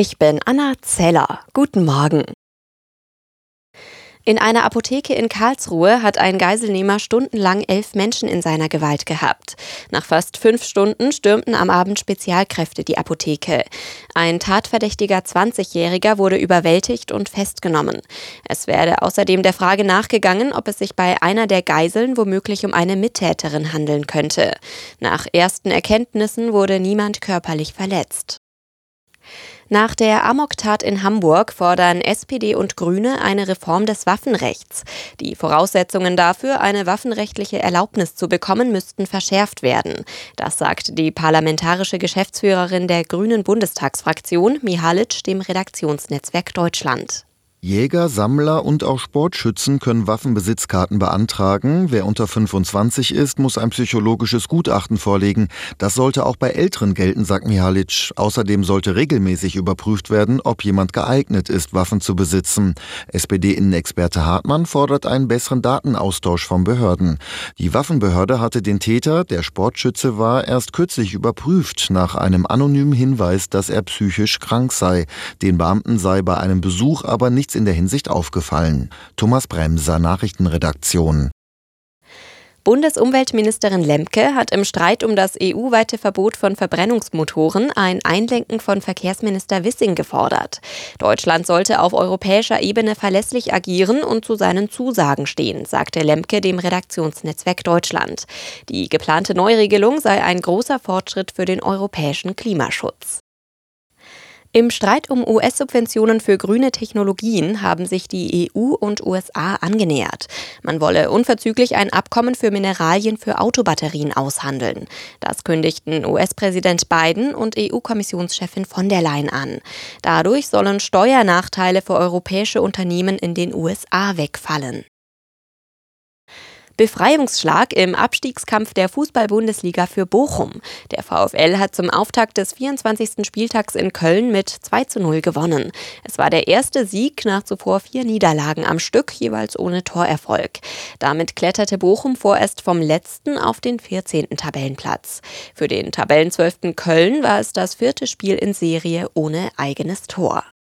Ich bin Anna Zeller. Guten Morgen. In einer Apotheke in Karlsruhe hat ein Geiselnehmer stundenlang elf Menschen in seiner Gewalt gehabt. Nach fast fünf Stunden stürmten am Abend Spezialkräfte die Apotheke. Ein tatverdächtiger 20-Jähriger wurde überwältigt und festgenommen. Es werde außerdem der Frage nachgegangen, ob es sich bei einer der Geiseln womöglich um eine Mittäterin handeln könnte. Nach ersten Erkenntnissen wurde niemand körperlich verletzt. Nach der Amoktat in Hamburg fordern SPD und Grüne eine Reform des Waffenrechts. Die Voraussetzungen dafür, eine waffenrechtliche Erlaubnis zu bekommen, müssten verschärft werden. Das sagt die parlamentarische Geschäftsführerin der Grünen Bundestagsfraktion, Mihalic, dem Redaktionsnetzwerk Deutschland. Jäger, Sammler und auch Sportschützen können Waffenbesitzkarten beantragen. Wer unter 25 ist, muss ein psychologisches Gutachten vorlegen. Das sollte auch bei Älteren gelten, sagt Mihalic. Außerdem sollte regelmäßig überprüft werden, ob jemand geeignet ist, Waffen zu besitzen. SPD-Innenexperte Hartmann fordert einen besseren Datenaustausch von Behörden. Die Waffenbehörde hatte den Täter, der Sportschütze war, erst kürzlich überprüft nach einem anonymen Hinweis, dass er psychisch krank sei. Den Beamten sei bei einem Besuch aber nicht nichts in der Hinsicht aufgefallen. Thomas Bremser, Nachrichtenredaktion. Bundesumweltministerin Lemke hat im Streit um das EU-weite Verbot von Verbrennungsmotoren ein Einlenken von Verkehrsminister Wissing gefordert. Deutschland sollte auf europäischer Ebene verlässlich agieren und zu seinen Zusagen stehen, sagte Lemke dem Redaktionsnetzwerk Deutschland. Die geplante Neuregelung sei ein großer Fortschritt für den europäischen Klimaschutz. Im Streit um US-Subventionen für grüne Technologien haben sich die EU und USA angenähert. Man wolle unverzüglich ein Abkommen für Mineralien für Autobatterien aushandeln. Das kündigten US-Präsident Biden und EU-Kommissionschefin von der Leyen an. Dadurch sollen Steuernachteile für europäische Unternehmen in den USA wegfallen. Befreiungsschlag im Abstiegskampf der Fußball-Bundesliga für Bochum. Der VfL hat zum Auftakt des 24. Spieltags in Köln mit 2 zu 0 gewonnen. Es war der erste Sieg nach zuvor vier Niederlagen am Stück, jeweils ohne Torerfolg. Damit kletterte Bochum vorerst vom letzten auf den 14. Tabellenplatz. Für den Tabellenzwölften Köln war es das vierte Spiel in Serie ohne eigenes Tor.